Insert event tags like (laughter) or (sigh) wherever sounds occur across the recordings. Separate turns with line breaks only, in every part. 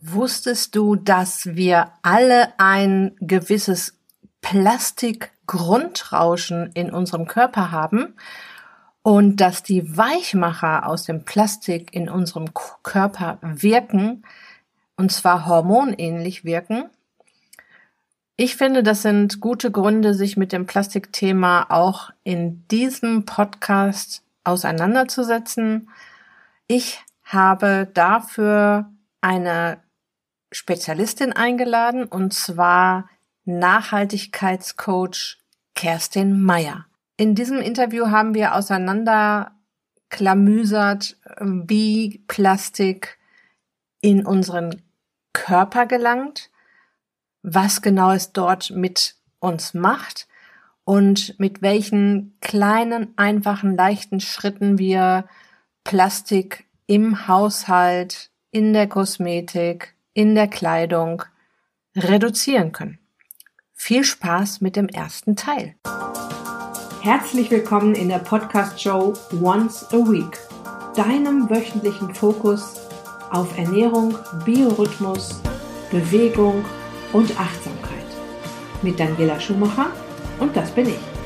Wusstest du, dass wir alle ein gewisses Plastikgrundrauschen in unserem Körper haben und dass die Weichmacher aus dem Plastik in unserem Körper wirken und zwar hormonähnlich wirken? Ich finde, das sind gute Gründe, sich mit dem Plastikthema auch in diesem Podcast auseinanderzusetzen. Ich habe dafür eine Spezialistin eingeladen und zwar Nachhaltigkeitscoach Kerstin Meyer. In diesem Interview haben wir auseinanderklamüsert, wie Plastik in unseren Körper gelangt, was genau es dort mit uns macht und mit welchen kleinen, einfachen, leichten Schritten wir Plastik im Haushalt, in der Kosmetik, in der Kleidung reduzieren können. Viel Spaß mit dem ersten Teil. Herzlich willkommen in der Podcast-Show Once a Week, deinem wöchentlichen Fokus auf Ernährung, Biorhythmus, Bewegung und Achtsamkeit. Mit Daniela Schumacher und das bin ich.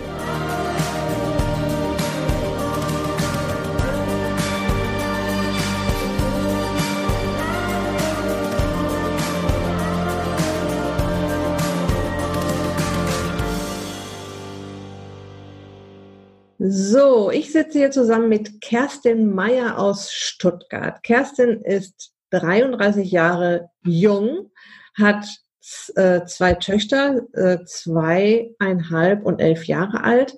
So, ich sitze hier zusammen mit Kerstin Meyer aus Stuttgart. Kerstin ist 33 Jahre jung, hat äh, zwei Töchter, äh, zweieinhalb und elf Jahre alt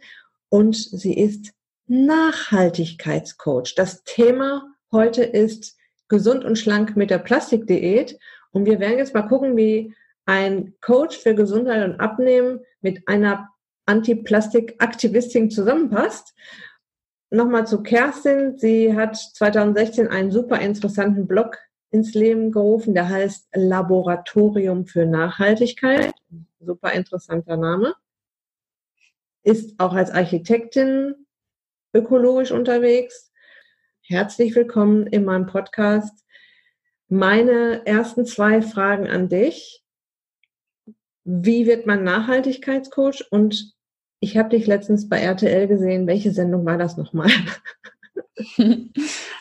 und sie ist Nachhaltigkeitscoach. Das Thema heute ist gesund und schlank mit der Plastikdiät und wir werden jetzt mal gucken, wie ein Coach für Gesundheit und Abnehmen mit einer Anti-Plastik-Aktivistin zusammenpasst. Nochmal zu Kerstin. Sie hat 2016 einen super interessanten Blog ins Leben gerufen, der heißt Laboratorium für Nachhaltigkeit. Super interessanter Name. Ist auch als Architektin ökologisch unterwegs. Herzlich willkommen in meinem Podcast. Meine ersten zwei Fragen an dich. Wie wird man Nachhaltigkeitscoach und ich habe dich letztens bei RTL gesehen. Welche Sendung war das nochmal? (laughs)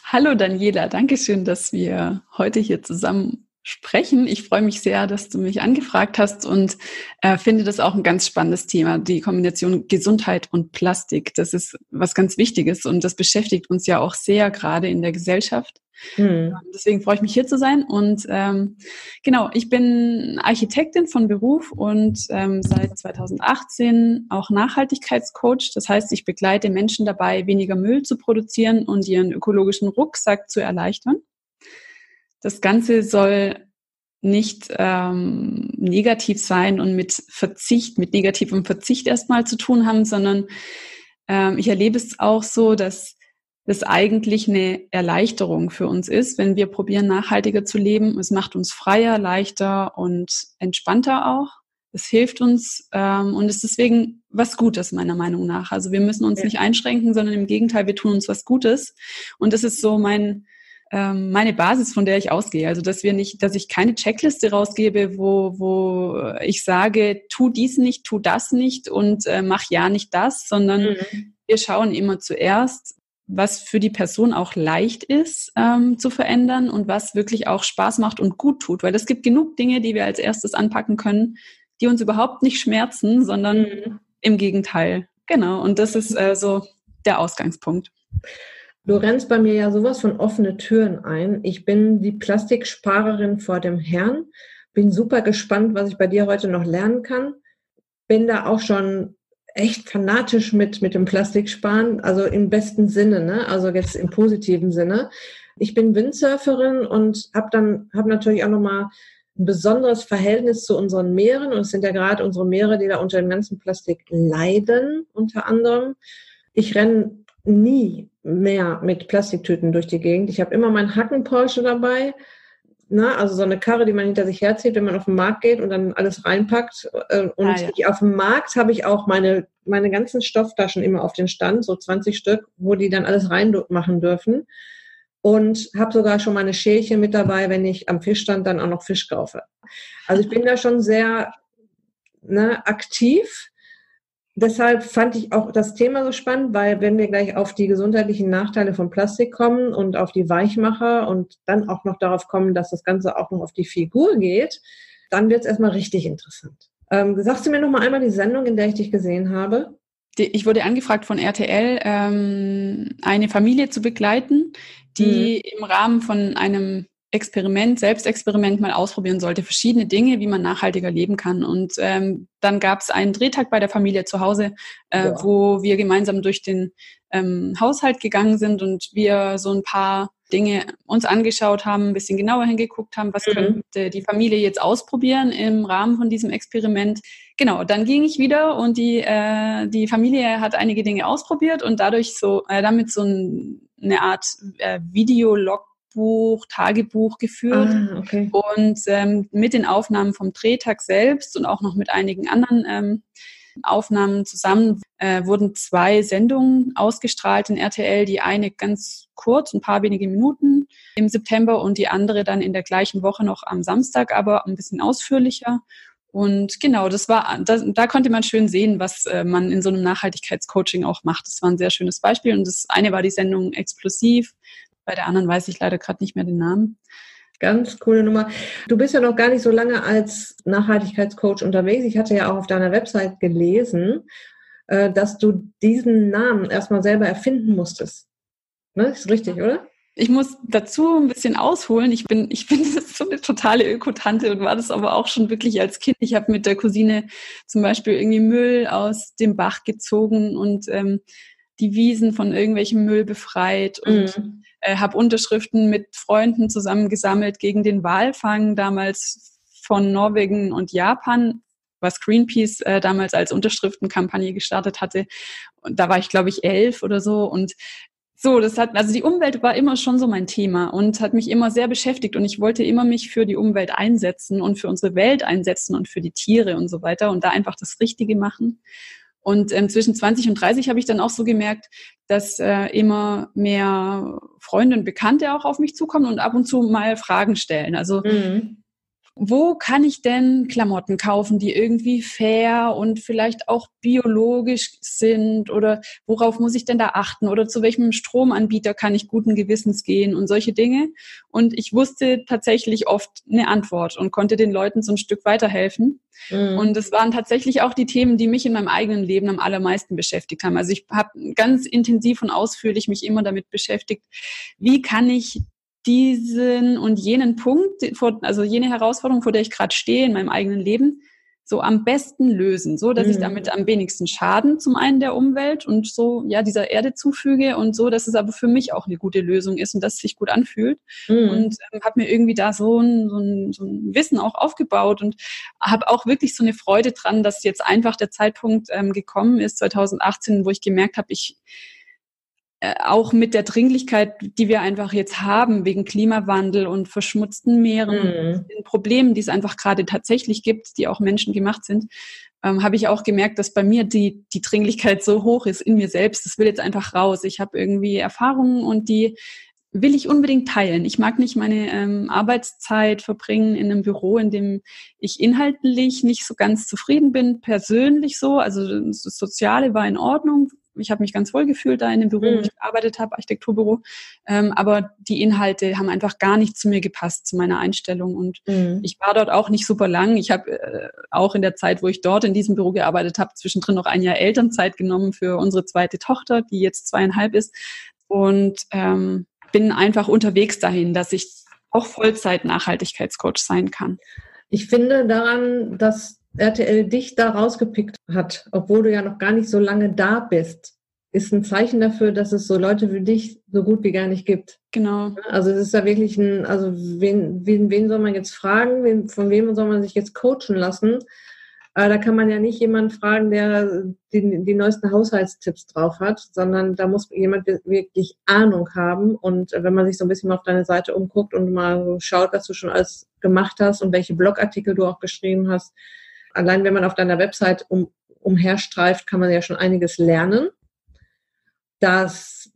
Hallo Daniela, danke schön, dass wir heute hier zusammen sprechen. Ich freue mich sehr, dass du mich angefragt hast und äh, finde das auch ein ganz spannendes Thema, die Kombination Gesundheit und Plastik. Das ist was ganz Wichtiges und das beschäftigt uns ja auch sehr gerade in der Gesellschaft. Hm. Deswegen freue ich mich hier zu sein. Und ähm, genau, ich bin Architektin von Beruf und ähm, seit 2018 auch Nachhaltigkeitscoach. Das heißt, ich begleite Menschen dabei, weniger Müll zu produzieren und ihren ökologischen Rucksack zu erleichtern. Das Ganze soll nicht ähm, negativ sein und mit Verzicht, mit negativem Verzicht erstmal zu tun haben, sondern ähm, ich erlebe es auch so, dass das eigentlich eine Erleichterung für uns ist, wenn wir probieren, nachhaltiger zu leben. Es macht uns freier, leichter und entspannter auch. Es hilft uns ähm, und ist deswegen was Gutes, meiner Meinung nach. Also wir müssen uns ja. nicht einschränken, sondern im Gegenteil, wir tun uns was Gutes. Und das ist so mein, ähm, meine Basis, von der ich ausgehe. Also dass wir nicht, dass ich keine Checkliste rausgebe, wo, wo ich sage, tu dies nicht, tu das nicht und äh, mach ja nicht das, sondern mhm. wir schauen immer zuerst, was für die Person auch leicht ist ähm, zu verändern und was wirklich auch Spaß macht und gut tut. Weil es gibt genug Dinge, die wir als erstes anpacken können, die uns überhaupt nicht schmerzen, sondern mhm. im Gegenteil. Genau. Und das ist äh, so der Ausgangspunkt.
Du rennst bei mir ja sowas von offene Türen ein. Ich bin die Plastiksparerin vor dem Herrn. Bin super gespannt, was ich bei dir heute noch lernen kann. Bin da auch schon echt fanatisch mit, mit dem Plastik sparen, also im besten Sinne, ne? also jetzt im positiven Sinne. Ich bin Windsurferin und habe dann habe natürlich auch nochmal ein besonderes Verhältnis zu unseren Meeren und es sind ja gerade unsere Meere, die da unter dem ganzen Plastik leiden, unter anderem. Ich renne nie mehr mit Plastiktüten durch die Gegend. Ich habe immer meinen Hacken Porsche dabei ne, also so eine Karre, die man hinter sich herzieht, wenn man auf den Markt geht und dann alles reinpackt. Äh, und ah, ja. auf dem Markt habe ich auch meine, meine ganzen Stofftaschen immer auf den Stand, so 20 Stück, wo die dann alles reinmachen dürfen. und habe sogar schon meine Schälchen mit dabei, wenn ich am Fischstand dann auch noch Fisch kaufe. Also ich bin da schon sehr ne, aktiv. Deshalb fand ich auch das Thema so spannend, weil wenn wir gleich auf die gesundheitlichen Nachteile von Plastik kommen und auf die Weichmacher und dann auch noch darauf kommen, dass das Ganze auch noch auf die Figur geht, dann wird es erstmal richtig interessant. Ähm, sagst du mir noch mal einmal die Sendung, in der ich dich gesehen habe?
ich wurde angefragt von RTL, ähm, eine Familie zu begleiten, die mhm. im Rahmen von einem Experiment, Selbstexperiment mal ausprobieren sollte, verschiedene Dinge, wie man nachhaltiger leben kann. Und ähm, dann gab es einen Drehtag bei der Familie zu Hause, äh, ja. wo wir gemeinsam durch den ähm, Haushalt gegangen sind und wir so ein paar Dinge uns angeschaut haben, ein bisschen genauer hingeguckt haben, was mhm. könnte die Familie jetzt ausprobieren im Rahmen von diesem Experiment. Genau, dann ging ich wieder und die, äh, die Familie hat einige Dinge ausprobiert und dadurch so, äh, damit so ein, eine Art äh, Videolog Buch, Tagebuch geführt ah, okay. und ähm, mit den Aufnahmen vom Drehtag selbst und auch noch mit einigen anderen ähm, Aufnahmen zusammen äh, wurden zwei Sendungen ausgestrahlt in RTL. Die eine ganz kurz, ein paar wenige Minuten im September und die andere dann in der gleichen Woche noch am Samstag, aber ein bisschen ausführlicher. Und genau, das war, da, da konnte man schön sehen, was äh, man in so einem Nachhaltigkeitscoaching auch macht. Das war ein sehr schönes Beispiel. Und das eine war die Sendung Explosiv. Bei der anderen weiß ich leider gerade nicht mehr den Namen.
Ganz coole Nummer. Du bist ja noch gar nicht so lange als Nachhaltigkeitscoach unterwegs. Ich hatte ja auch auf deiner Website gelesen, äh, dass du diesen Namen erstmal selber erfinden musstest. Ne? Ist richtig, oder?
Ich muss dazu ein bisschen ausholen. Ich bin, ich bin (laughs) so eine totale Ökotante und war das aber auch schon wirklich als Kind. Ich habe mit der Cousine zum Beispiel irgendwie Müll aus dem Bach gezogen und ähm, die Wiesen von irgendwelchem Müll befreit und mhm äh, habe Unterschriften mit Freunden zusammengesammelt gegen den Walfang damals von Norwegen und Japan, was Greenpeace äh, damals als Unterschriftenkampagne gestartet hatte. Und da war ich, glaube ich, elf oder so. Und so, das hat, also die Umwelt war immer schon so mein Thema und hat mich immer sehr beschäftigt und ich wollte immer mich für die Umwelt einsetzen und für unsere Welt einsetzen und für die Tiere und so weiter und da einfach das Richtige machen. Und ähm, zwischen 20 und 30 habe ich dann auch so gemerkt, dass äh, immer mehr Freunde und Bekannte auch auf mich zukommen und ab und zu mal Fragen stellen. Also mhm wo kann ich denn Klamotten kaufen, die irgendwie fair und vielleicht auch biologisch sind oder worauf muss ich denn da achten oder zu welchem Stromanbieter kann ich guten Gewissens gehen und solche Dinge. Und ich wusste tatsächlich oft eine Antwort und konnte den Leuten so ein Stück weiterhelfen. Mhm. Und es waren tatsächlich auch die Themen, die mich in meinem eigenen Leben am allermeisten beschäftigt haben. Also ich habe ganz intensiv und ausführlich mich immer damit beschäftigt, wie kann ich diesen und jenen Punkt, also jene Herausforderung, vor der ich gerade stehe in meinem eigenen Leben, so am besten lösen, so dass mhm. ich damit am wenigsten Schaden zum einen der Umwelt und so ja dieser Erde zufüge und so, dass es aber für mich auch eine gute Lösung ist und dass es sich gut anfühlt mhm. und ähm, habe mir irgendwie da so ein, so, ein, so ein Wissen auch aufgebaut und habe auch wirklich so eine Freude dran, dass jetzt einfach der Zeitpunkt ähm, gekommen ist 2018, wo ich gemerkt habe, ich auch mit der Dringlichkeit, die wir einfach jetzt haben, wegen Klimawandel und verschmutzten Meeren, mhm. den Problemen, die es einfach gerade tatsächlich gibt, die auch menschengemacht sind, ähm, habe ich auch gemerkt, dass bei mir die, die Dringlichkeit so hoch ist in mir selbst. Das will jetzt einfach raus. Ich habe irgendwie Erfahrungen und die will ich unbedingt teilen. Ich mag nicht meine ähm, Arbeitszeit verbringen in einem Büro, in dem ich inhaltlich nicht so ganz zufrieden bin, persönlich so. Also das Soziale war in Ordnung, ich habe mich ganz wohl gefühlt da in dem Büro, mhm. wo ich gearbeitet habe, Architekturbüro. Ähm, aber die Inhalte haben einfach gar nicht zu mir gepasst, zu meiner Einstellung. Und mhm. ich war dort auch nicht super lang. Ich habe äh, auch in der Zeit, wo ich dort in diesem Büro gearbeitet habe, zwischendrin noch ein Jahr Elternzeit genommen für unsere zweite Tochter, die jetzt zweieinhalb ist. Und ähm, bin einfach unterwegs dahin, dass ich auch Vollzeit-Nachhaltigkeitscoach sein kann.
Ich finde daran, dass RTL dich da rausgepickt hat, obwohl du ja noch gar nicht so lange da bist, ist ein Zeichen dafür, dass es so Leute wie dich so gut wie gar nicht gibt.
Genau.
Also es ist ja wirklich ein, also wen, wen, wen soll man jetzt fragen, wen, von wem soll man sich jetzt coachen lassen? Äh, da kann man ja nicht jemanden fragen, der die, die neuesten Haushaltstipps drauf hat, sondern da muss jemand wirklich Ahnung haben. Und wenn man sich so ein bisschen mal auf deine Seite umguckt und mal schaut, was du schon alles gemacht hast und welche Blogartikel du auch geschrieben hast, allein wenn man auf deiner Website um, umherstreift, kann man ja schon einiges lernen. Das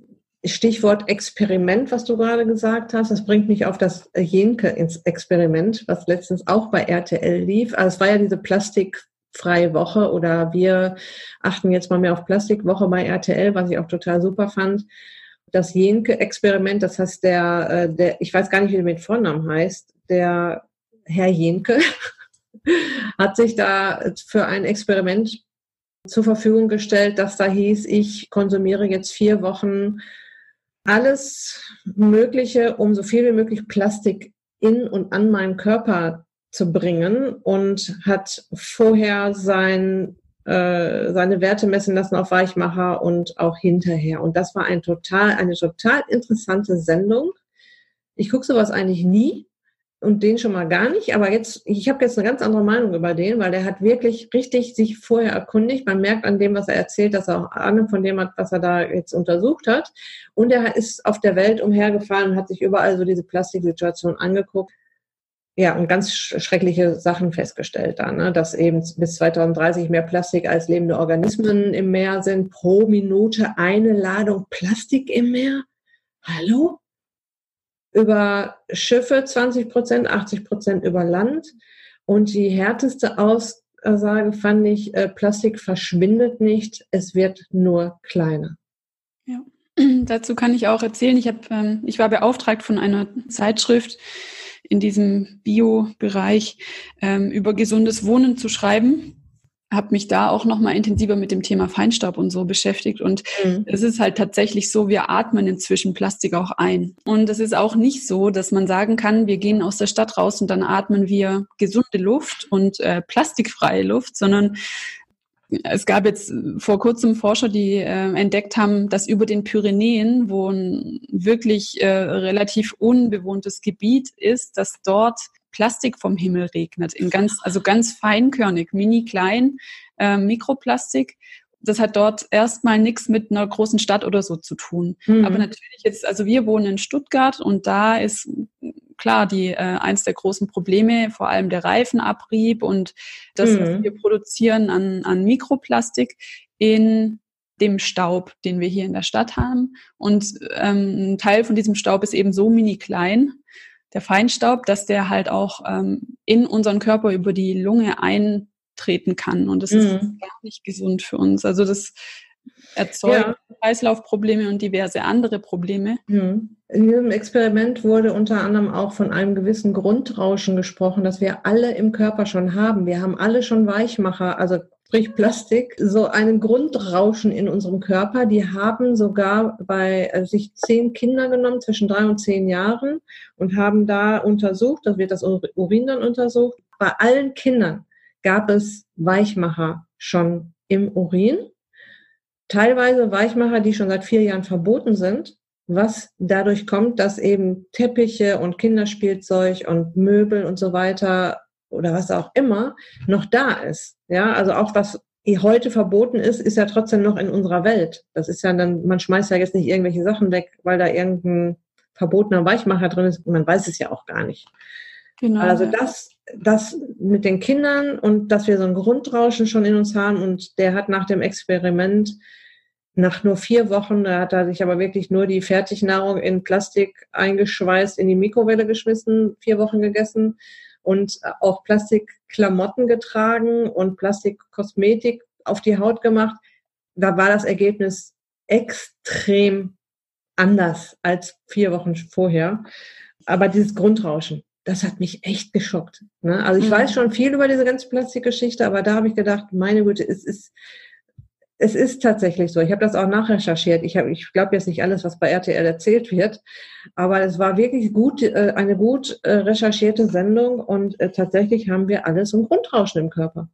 Stichwort Experiment, was du gerade gesagt hast, das bringt mich auf das Jenke ins Experiment, was letztens auch bei RTL lief. Also es war ja diese plastikfreie Woche oder wir achten jetzt mal mehr auf Plastikwoche bei RTL, was ich auch total super fand. Das Jenke-Experiment, das heißt der, äh, der, ich weiß gar nicht, wie der mit Vornamen heißt, der Herr Jenke hat sich da für ein Experiment zur Verfügung gestellt, das da hieß, ich konsumiere jetzt vier Wochen alles Mögliche, um so viel wie möglich Plastik in und an meinen Körper zu bringen und hat vorher sein, äh, seine Werte messen lassen auf Weichmacher und auch hinterher. Und das war ein total, eine total interessante Sendung. Ich gucke sowas eigentlich nie, und den schon mal gar nicht. Aber jetzt, ich habe jetzt eine ganz andere Meinung über den, weil der hat wirklich richtig sich vorher erkundigt. Man merkt an dem, was er erzählt, dass er auch Ahnung von dem hat, was er da jetzt untersucht hat. Und er ist auf der Welt umhergefahren und hat sich überall so diese Plastiksituation angeguckt. Ja, und ganz schreckliche Sachen festgestellt da, ne? dass eben bis 2030 mehr Plastik als lebende Organismen im Meer sind. Pro Minute eine Ladung Plastik im Meer. Hallo? Über Schiffe 20 Prozent, 80 Prozent über Land. Und die härteste Aussage fand ich, äh, Plastik verschwindet nicht, es wird nur kleiner.
Ja, (clears throat) dazu kann ich auch erzählen, ich, hab, ähm, ich war beauftragt von einer Zeitschrift in diesem Bio-Bereich ähm, über gesundes Wohnen zu schreiben habe mich da auch noch mal intensiver mit dem Thema Feinstaub und so beschäftigt und mhm. es ist halt tatsächlich so, wir atmen inzwischen Plastik auch ein und es ist auch nicht so, dass man sagen kann, wir gehen aus der Stadt raus und dann atmen wir gesunde Luft und äh, plastikfreie Luft, sondern es gab jetzt vor kurzem Forscher, die äh, entdeckt haben, dass über den Pyrenäen, wo ein wirklich äh, relativ unbewohntes Gebiet ist, dass dort Plastik vom Himmel regnet, in ganz, also ganz feinkörnig, mini klein, äh, Mikroplastik. Das hat dort erstmal nichts mit einer großen Stadt oder so zu tun. Mhm. Aber natürlich jetzt, also wir wohnen in Stuttgart und da ist klar die äh, eins der großen Probleme, vor allem der Reifenabrieb und das, mhm. was wir produzieren an, an Mikroplastik in dem Staub, den wir hier in der Stadt haben. Und ähm, ein Teil von diesem Staub ist eben so mini klein, der Feinstaub, dass der halt auch ähm, in unseren Körper über die Lunge eintreten kann. Und das mhm. ist gar nicht gesund für uns. Also das erzeugt ja. Kreislaufprobleme und diverse andere Probleme.
Mhm. In diesem Experiment wurde unter anderem auch von einem gewissen Grundrauschen gesprochen, das wir alle im Körper schon haben. Wir haben alle schon Weichmacher, also sprich Plastik, so einen Grundrauschen in unserem Körper. Die haben sogar bei äh, sich zehn Kinder genommen zwischen drei und zehn Jahren und haben da untersucht, da wird das Urin dann untersucht. Bei allen Kindern gab es Weichmacher schon im Urin. Teilweise Weichmacher, die schon seit vier Jahren verboten sind, was dadurch kommt, dass eben Teppiche und Kinderspielzeug und Möbel und so weiter oder was auch immer noch da ist. Ja, also auch was heute verboten ist, ist ja trotzdem noch in unserer Welt. Das ist ja dann, man schmeißt ja jetzt nicht irgendwelche Sachen weg, weil da irgendein verbotener Weichmacher drin ist. Man weiß es ja auch gar nicht. Genau. Also das, das mit den Kindern und dass wir so ein Grundrauschen schon in uns haben und der hat nach dem Experiment nach nur vier Wochen, da hat er sich aber wirklich nur die Fertignahrung in Plastik eingeschweißt, in die Mikrowelle geschmissen, vier Wochen gegessen und auch Plastikklamotten getragen und Plastikkosmetik auf die Haut gemacht, da war das Ergebnis extrem anders als vier Wochen vorher. Aber dieses Grundrauschen, das hat mich echt geschockt. Ne? Also ich mhm. weiß schon viel über diese ganze Plastikgeschichte, aber da habe ich gedacht, meine Güte, es ist, es ist tatsächlich so. Ich habe das auch nachrecherchiert. Ich, hab, ich glaube jetzt nicht alles, was bei RTL erzählt wird, aber es war wirklich gut, äh, eine gut äh, recherchierte Sendung und äh, tatsächlich haben wir alles im Grundrauschen im Körper.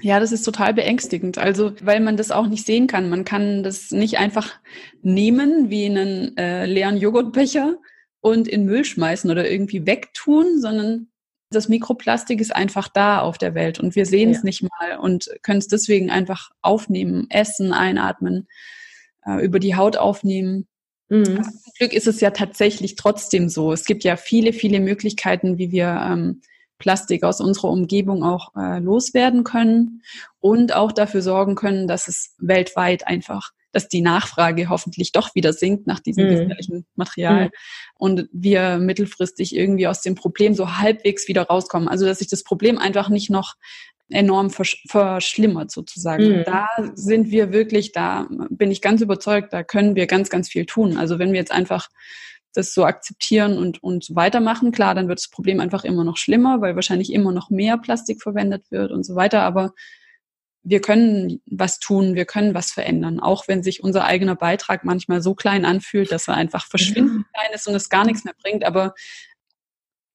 Ja, das ist total beängstigend. Also, weil man das auch nicht sehen kann. Man kann das nicht einfach nehmen wie einen äh, leeren Joghurtbecher und in Müll schmeißen oder irgendwie wegtun, sondern das Mikroplastik ist einfach da auf der Welt und wir sehen ja. es nicht mal und können es deswegen einfach aufnehmen, essen, einatmen, äh, über die Haut aufnehmen. Mhm. Zum Glück ist es ja tatsächlich trotzdem so. Es gibt ja viele, viele Möglichkeiten, wie wir ähm, Plastik aus unserer Umgebung auch äh, loswerden können und auch dafür sorgen können, dass es weltweit einfach dass die Nachfrage hoffentlich doch wieder sinkt nach diesem mhm. gefährlichen Material mhm. und wir mittelfristig irgendwie aus dem Problem so halbwegs wieder rauskommen. Also dass sich das Problem einfach nicht noch enorm versch verschlimmert sozusagen. Mhm. Da sind wir wirklich, da bin ich ganz überzeugt, da können wir ganz, ganz viel tun. Also wenn wir jetzt einfach das so akzeptieren und, und weitermachen, klar, dann wird das Problem einfach immer noch schlimmer, weil wahrscheinlich immer noch mehr Plastik verwendet wird und so weiter. Aber wir können was tun, wir können was verändern, auch wenn sich unser eigener Beitrag manchmal so klein anfühlt, dass er einfach verschwindend klein ist und es gar nichts mehr bringt. Aber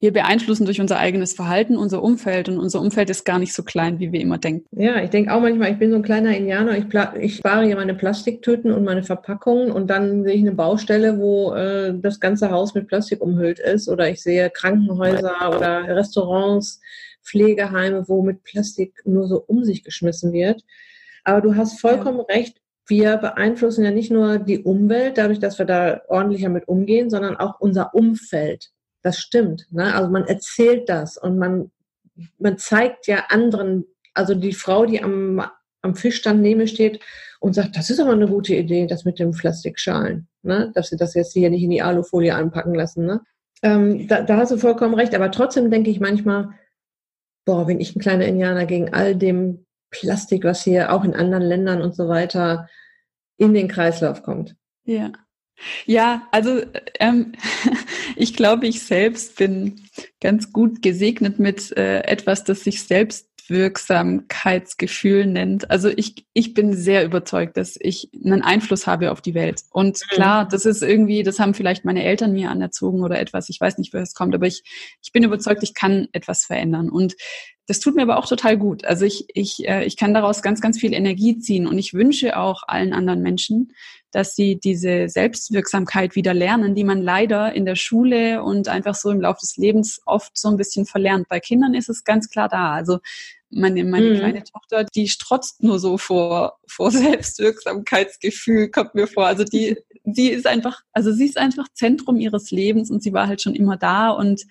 wir beeinflussen durch unser eigenes Verhalten unser Umfeld und unser Umfeld ist gar nicht so klein, wie wir immer denken.
Ja, ich denke auch manchmal, ich bin so ein kleiner Indianer, ich, ich spare hier meine Plastiktüten und meine Verpackungen und dann sehe ich eine Baustelle, wo äh, das ganze Haus mit Plastik umhüllt ist oder ich sehe Krankenhäuser oder Restaurants, Pflegeheime, wo mit Plastik nur so um sich geschmissen wird. Aber du hast vollkommen ja. recht, wir beeinflussen ja nicht nur die Umwelt, dadurch, dass wir da ordentlicher mit umgehen, sondern auch unser Umfeld. Das stimmt. Ne? Also man erzählt das und man, man zeigt ja anderen, also die Frau, die am, am Fischstand neben mir steht und sagt, das ist aber eine gute Idee, das mit dem Plastikschalen, ne? dass sie das jetzt hier nicht in die Alufolie anpacken lassen. Ne? Ähm, da, da hast du vollkommen recht, aber trotzdem denke ich manchmal, boah, bin ich ein kleiner Indianer gegen all dem Plastik, was hier auch in anderen Ländern und so weiter in den Kreislauf kommt.
Ja. Ja, also ähm, (laughs) ich glaube, ich selbst bin ganz gut gesegnet mit äh, etwas, das sich Selbstwirksamkeitsgefühl nennt. Also ich, ich bin sehr überzeugt, dass ich einen Einfluss habe auf die Welt. Und mhm. klar, das ist irgendwie, das haben vielleicht meine Eltern mir anerzogen oder etwas, ich weiß nicht, woher es kommt, aber ich, ich bin überzeugt, ich kann etwas verändern. Und das tut mir aber auch total gut. Also ich, ich, äh, ich kann daraus ganz, ganz viel Energie ziehen und ich wünsche auch allen anderen Menschen, dass sie diese Selbstwirksamkeit wieder lernen, die man leider in der Schule und einfach so im Laufe des Lebens oft so ein bisschen verlernt. Bei Kindern ist es ganz klar da. Also meine, meine mhm. kleine Tochter, die strotzt nur so vor, vor Selbstwirksamkeitsgefühl, kommt mir vor. Also die, die ist einfach, also sie ist einfach Zentrum ihres Lebens und sie war halt schon immer da und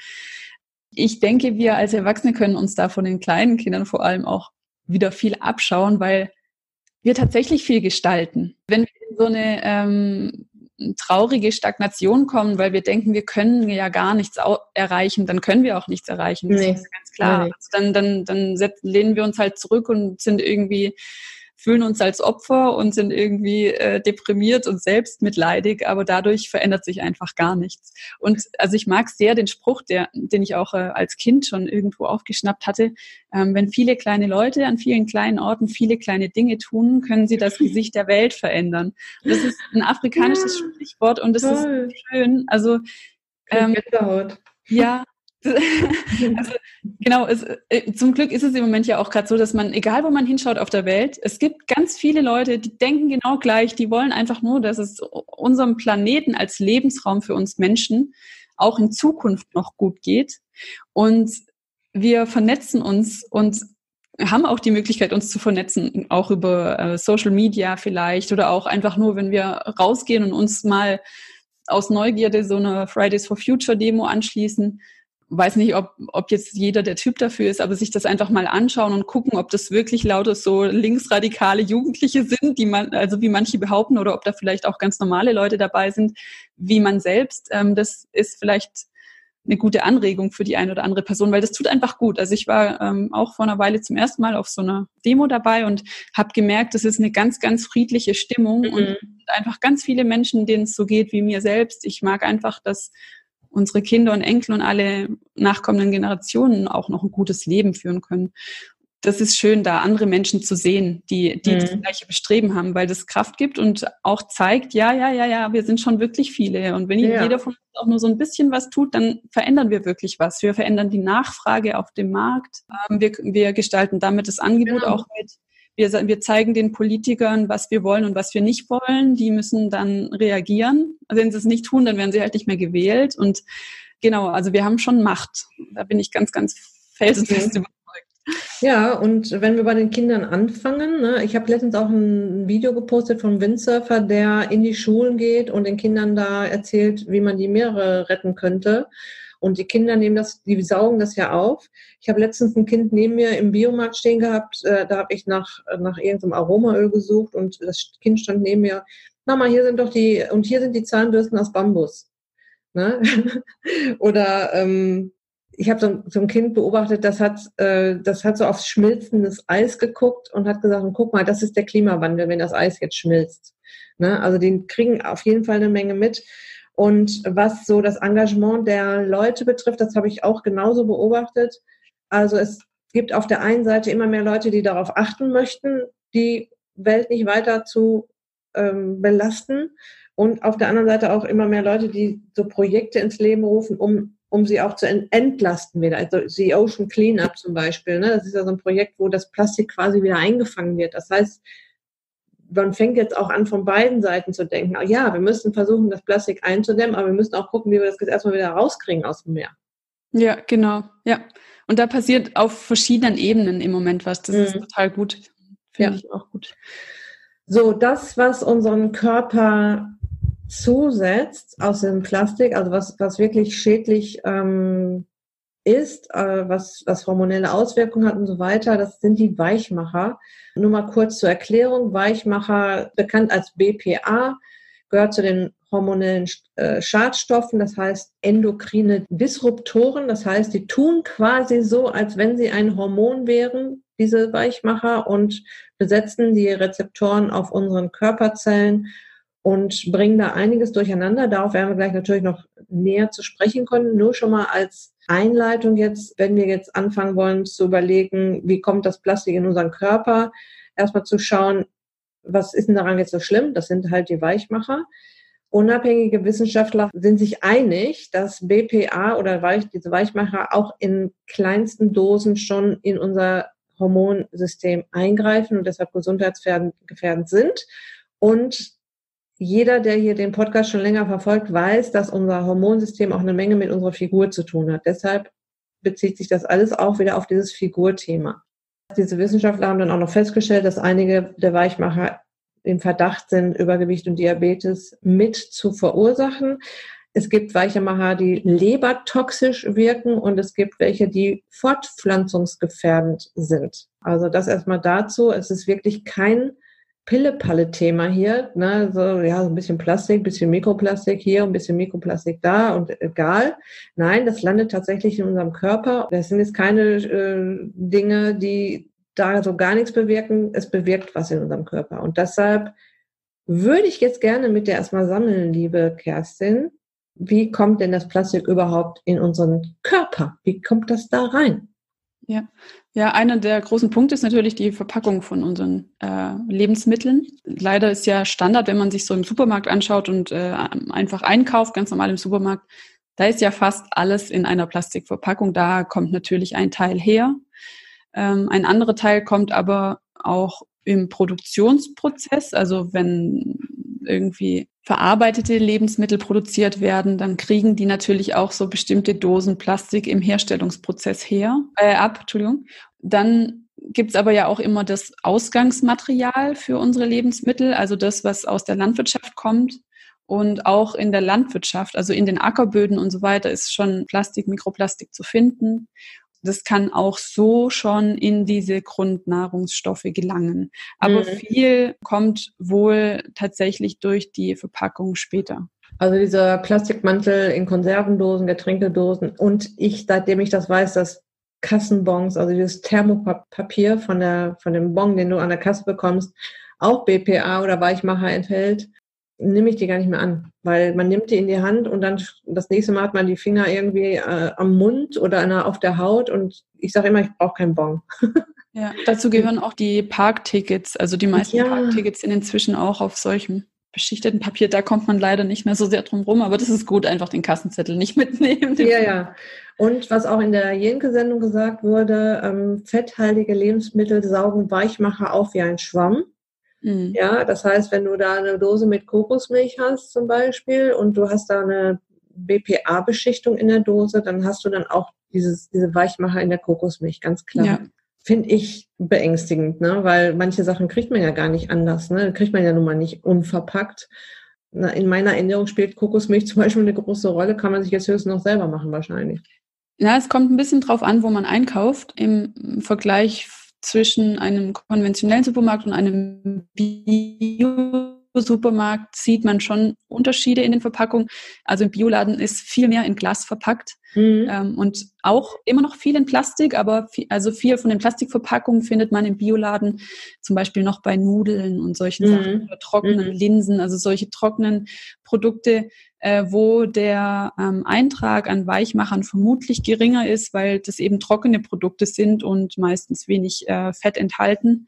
ich denke, wir als Erwachsene können uns da von den kleinen Kindern vor allem auch wieder viel abschauen, weil wir tatsächlich viel gestalten. Wenn wir in so eine ähm, traurige Stagnation kommen, weil wir denken, wir können ja gar nichts erreichen, dann können wir auch nichts erreichen. Das nee. ist ganz klar. Nee. Also dann, dann, dann lehnen wir uns halt zurück und sind irgendwie fühlen uns als Opfer und sind irgendwie äh, deprimiert und selbstmitleidig, aber dadurch verändert sich einfach gar nichts. Und also ich mag sehr den Spruch, der, den ich auch äh, als Kind schon irgendwo aufgeschnappt hatte, ähm, wenn viele kleine Leute an vielen kleinen Orten viele kleine Dinge tun, können sie das Gesicht der Welt verändern. Und das ist ein afrikanisches ja, Sprichwort und es ist schön. Also ähm, ja, (laughs) also, genau, es, äh, zum Glück ist es im Moment ja auch gerade so, dass man, egal wo man hinschaut auf der Welt, es gibt ganz viele Leute, die denken genau gleich, die wollen einfach nur, dass es unserem Planeten als Lebensraum für uns Menschen auch in Zukunft noch gut geht. Und wir vernetzen uns und haben auch die Möglichkeit, uns zu vernetzen, auch über äh, Social Media vielleicht oder auch einfach nur, wenn wir rausgehen und uns mal aus Neugierde so eine Fridays for Future Demo anschließen weiß nicht, ob, ob jetzt jeder der Typ dafür ist, aber sich das einfach mal anschauen und gucken, ob das wirklich lauter so linksradikale Jugendliche sind, die man, also wie manche behaupten, oder ob da vielleicht auch ganz normale Leute dabei sind, wie man selbst. Ähm, das ist vielleicht eine gute Anregung für die eine oder andere Person, weil das tut einfach gut. Also ich war ähm, auch vor einer Weile zum ersten Mal auf so einer Demo dabei und habe gemerkt, das ist eine ganz, ganz friedliche Stimmung mhm. und einfach ganz viele Menschen, denen es so geht wie mir selbst. Ich mag einfach, dass unsere Kinder und Enkel und alle nachkommenden Generationen auch noch ein gutes Leben führen können. Das ist schön, da andere Menschen zu sehen, die, die mhm. das gleiche Bestreben haben, weil das Kraft gibt und auch zeigt, ja, ja, ja, ja, wir sind schon wirklich viele. Und wenn ja. jeder von uns auch nur so ein bisschen was tut, dann verändern wir wirklich was. Wir verändern die Nachfrage auf dem Markt. Ähm, wir, wir gestalten damit das Angebot genau. auch mit. Wir, wir zeigen den Politikern, was wir wollen und was wir nicht wollen. Die müssen dann reagieren. Wenn sie es nicht tun, dann werden sie halt nicht mehr gewählt. Und genau, also wir haben schon Macht. Da bin ich ganz, ganz felsenfest (laughs) überzeugt.
Ja, und wenn wir bei den Kindern anfangen, ne, ich habe letztens auch ein Video gepostet von Windsurfer, der in die Schulen geht und den Kindern da erzählt, wie man die Meere retten könnte. Und die Kinder nehmen das, die saugen das ja auf. Ich habe letztens ein Kind neben mir im Biomarkt stehen gehabt, äh, da habe ich nach, nach irgendeinem Aromaöl gesucht und das Kind stand neben mir, Mama, hier sind doch die, und hier sind die Zahnbürsten aus Bambus. Ne? (laughs) Oder ähm, ich habe so, so, ein Kind beobachtet, das hat, äh, das hat so aufs schmilzendes Eis geguckt und hat gesagt, guck mal, das ist der Klimawandel, wenn das Eis jetzt schmilzt. Ne? Also die kriegen auf jeden Fall eine Menge mit. Und was so das Engagement der Leute betrifft, das habe ich auch genauso beobachtet. Also es gibt auf der einen Seite immer mehr Leute, die darauf achten möchten, die Welt nicht weiter zu ähm, belasten. Und auf der anderen Seite auch immer mehr Leute, die so Projekte ins Leben rufen, um um sie auch zu entlasten wieder. Also die Ocean Cleanup zum Beispiel. Ne? Das ist ja so ein Projekt, wo das Plastik quasi wieder eingefangen wird. Das heißt, man fängt jetzt auch an, von beiden Seiten zu denken, ja, wir müssen versuchen, das Plastik einzudämmen, aber wir müssen auch gucken, wie wir das jetzt erstmal wieder rauskriegen aus dem Meer.
Ja, genau. Ja. Und da passiert auf verschiedenen Ebenen im Moment was. Das mhm. ist total gut. Finde ja. ich auch gut.
So, das, was unseren Körper zusetzt aus dem Plastik, also was, was wirklich schädlich ähm, ist, äh, was, was hormonelle Auswirkungen hat und so weiter, das sind die Weichmacher. Nur mal kurz zur Erklärung. Weichmacher, bekannt als BPA, gehört zu den hormonellen äh, Schadstoffen, das heißt endokrine Disruptoren, das heißt, die tun quasi so, als wenn sie ein Hormon wären, diese Weichmacher, und besetzen die Rezeptoren auf unseren Körperzellen und bringen da einiges durcheinander. Darauf werden wir gleich natürlich noch näher zu sprechen können. Nur schon mal als Einleitung jetzt, wenn wir jetzt anfangen wollen zu überlegen, wie kommt das Plastik in unseren Körper, erstmal zu schauen, was ist denn daran jetzt so schlimm? Das sind halt die Weichmacher. Unabhängige Wissenschaftler sind sich einig, dass BPA oder Weich, diese Weichmacher auch in kleinsten Dosen schon in unser Hormonsystem eingreifen und deshalb gesundheitsgefährdend sind. Und jeder, der hier den Podcast schon länger verfolgt, weiß, dass unser Hormonsystem auch eine Menge mit unserer Figur zu tun hat. Deshalb bezieht sich das alles auch wieder auf dieses Figurthema. Diese Wissenschaftler haben dann auch noch festgestellt, dass einige der Weichmacher im Verdacht sind, Übergewicht und Diabetes mit zu verursachen. Es gibt Weichmacher, die lebertoxisch wirken und es gibt welche, die fortpflanzungsgefährdend sind. Also das erstmal dazu. Es ist wirklich kein Pille-Palle-Thema hier, ne, so, ja, so ein bisschen Plastik, ein bisschen Mikroplastik hier, ein bisschen Mikroplastik da und egal. Nein, das landet tatsächlich in unserem Körper. Das sind jetzt keine äh, Dinge, die da so gar nichts bewirken. Es bewirkt was in unserem Körper. Und deshalb würde ich jetzt gerne mit dir erstmal sammeln, liebe Kerstin. Wie kommt denn das Plastik überhaupt in unseren Körper? Wie kommt das da rein?
Ja, ja, einer der großen Punkte ist natürlich die Verpackung von unseren äh, Lebensmitteln. Leider ist ja Standard, wenn man sich so im Supermarkt anschaut und äh, einfach einkauft, ganz normal im Supermarkt, da ist ja fast alles in einer Plastikverpackung. Da kommt natürlich ein Teil her. Ähm, ein anderer Teil kommt aber auch im Produktionsprozess, also wenn irgendwie verarbeitete Lebensmittel produziert werden, dann kriegen die natürlich auch so bestimmte Dosen Plastik im Herstellungsprozess her, äh, ab, Entschuldigung. Dann gibt's aber ja auch immer das Ausgangsmaterial für unsere Lebensmittel, also das, was aus der Landwirtschaft kommt. Und auch in der Landwirtschaft, also in den Ackerböden und so weiter, ist schon Plastik, Mikroplastik zu finden das kann auch so schon in diese Grundnahrungsstoffe gelangen. Aber mhm. viel kommt wohl tatsächlich durch die Verpackung später.
Also dieser Plastikmantel in Konservendosen, Getränkedosen und ich, seitdem ich das weiß, dass Kassenbons, also dieses Thermopapier von der, von dem Bon, den du an der Kasse bekommst, auch BPA oder Weichmacher enthält nehme ich die gar nicht mehr an, weil man nimmt die in die Hand und dann das nächste Mal hat man die Finger irgendwie äh, am Mund oder auf der Haut und ich sage immer, ich brauche keinen Bon. (laughs)
Ja, dazu gehören auch die Parktickets. Also die meisten ja. Parktickets sind inzwischen auch auf solchem beschichteten Papier. Da kommt man leider nicht mehr so sehr drum rum, aber das ist gut, einfach den Kassenzettel nicht (laughs) mitnehmen.
Ja, ja. Und was auch in der Jenke-Sendung gesagt wurde, ähm, fetthaltige Lebensmittel saugen Weichmacher auf wie ein Schwamm. Mhm. Ja, das heißt, wenn du da eine Dose mit Kokosmilch hast zum Beispiel und du hast da eine BPA-Beschichtung in der Dose, dann hast du dann auch dieses, diese Weichmacher in der Kokosmilch, ganz klar. Ja. Finde ich beängstigend, ne? weil manche Sachen kriegt man ja gar nicht anders. Ne? Kriegt man ja nun mal nicht unverpackt. in meiner Ernährung spielt Kokosmilch (laughs) zum Beispiel eine große Rolle, kann man sich jetzt höchstens noch selber machen wahrscheinlich.
Ja, es kommt ein bisschen drauf an, wo man einkauft. Im Vergleich zwischen einem konventionellen Supermarkt und einem Bio Supermarkt sieht man schon Unterschiede in den Verpackungen. Also im Bioladen ist viel mehr in Glas verpackt mhm. ähm, und auch immer noch viel in Plastik, aber viel, also viel von den Plastikverpackungen findet man im Bioladen zum Beispiel noch bei Nudeln und solchen mhm. Sachen oder trockenen mhm. Linsen, also solche trockenen Produkte, äh, wo der ähm, Eintrag an Weichmachern vermutlich geringer ist, weil das eben trockene Produkte sind und meistens wenig äh, Fett enthalten.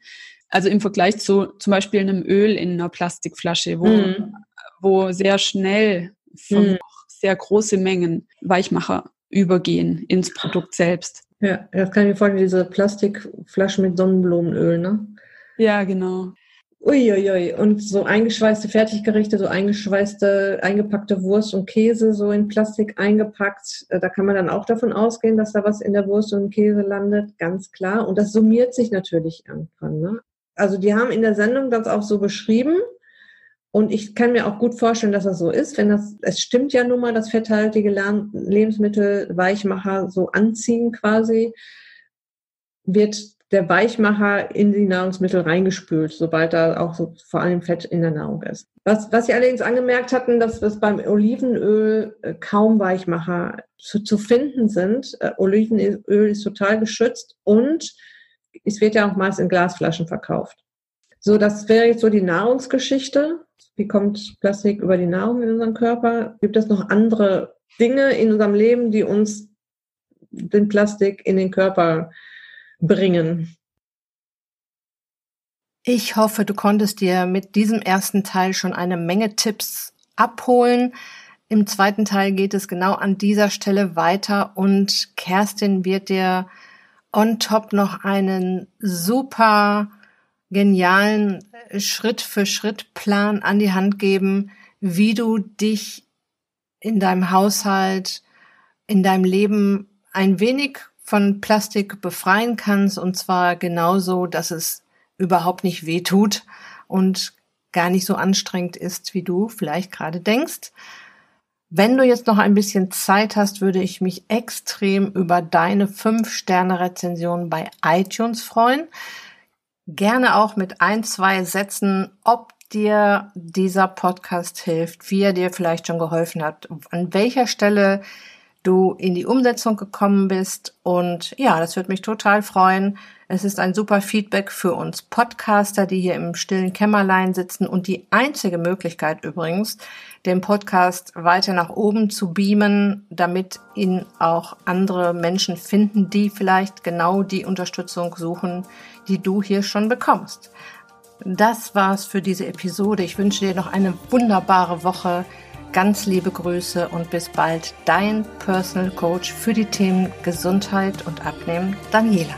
Also im Vergleich zu zum Beispiel einem Öl in einer Plastikflasche, wo, mhm. wo sehr schnell mhm. sehr große Mengen Weichmacher übergehen ins Produkt selbst.
Ja, das kann ich mir vorstellen, diese Plastikflaschen mit Sonnenblumenöl, ne?
Ja, genau.
Uiuiui. Und so eingeschweißte Fertiggerichte, so eingeschweißte, eingepackte Wurst und Käse so in Plastik eingepackt. Äh, da kann man dann auch davon ausgehen, dass da was in der Wurst und im Käse landet, ganz klar. Und das summiert sich natürlich irgendwann. Ne? Also die haben in der Sendung das auch so beschrieben. Und ich kann mir auch gut vorstellen, dass das so ist, wenn das, es stimmt ja nun mal, dass fetthaltige Lebensmittel Weichmacher so anziehen quasi, wird der Weichmacher in die Nahrungsmittel reingespült, sobald da auch so vor allem Fett in der Nahrung ist. Was, was sie allerdings angemerkt hatten, dass es beim Olivenöl äh, kaum Weichmacher zu, zu finden sind. Äh, Olivenöl ist total geschützt und es wird ja auch meist in Glasflaschen verkauft. So, das wäre jetzt so die Nahrungsgeschichte. Wie kommt Plastik über die Nahrung in unseren Körper? Gibt es noch andere Dinge in unserem Leben, die uns den Plastik in den Körper bringen?
Ich hoffe, du konntest dir mit diesem ersten Teil schon eine Menge Tipps abholen. Im zweiten Teil geht es genau an dieser Stelle weiter und Kerstin wird dir on top noch einen super genialen Schritt für Schritt Plan an die Hand geben, wie du dich in deinem Haushalt, in deinem Leben ein wenig von Plastik befreien kannst und zwar genauso, dass es überhaupt nicht weh tut und gar nicht so anstrengend ist, wie du vielleicht gerade denkst. Wenn du jetzt noch ein bisschen Zeit hast, würde ich mich extrem über deine 5-Sterne-Rezension bei iTunes freuen. Gerne auch mit ein, zwei Sätzen, ob dir dieser Podcast hilft, wie er dir vielleicht schon geholfen hat, an welcher Stelle du in die Umsetzung gekommen bist. Und ja, das würde mich total freuen. Es ist ein super Feedback für uns Podcaster, die hier im stillen Kämmerlein sitzen und die einzige Möglichkeit übrigens, den Podcast weiter nach oben zu beamen, damit ihn auch andere Menschen finden, die vielleicht genau die Unterstützung suchen, die du hier schon bekommst. Das war's für diese Episode. Ich wünsche dir noch eine wunderbare Woche. Ganz liebe Grüße und bis bald. Dein Personal Coach für die Themen Gesundheit und Abnehmen, Daniela.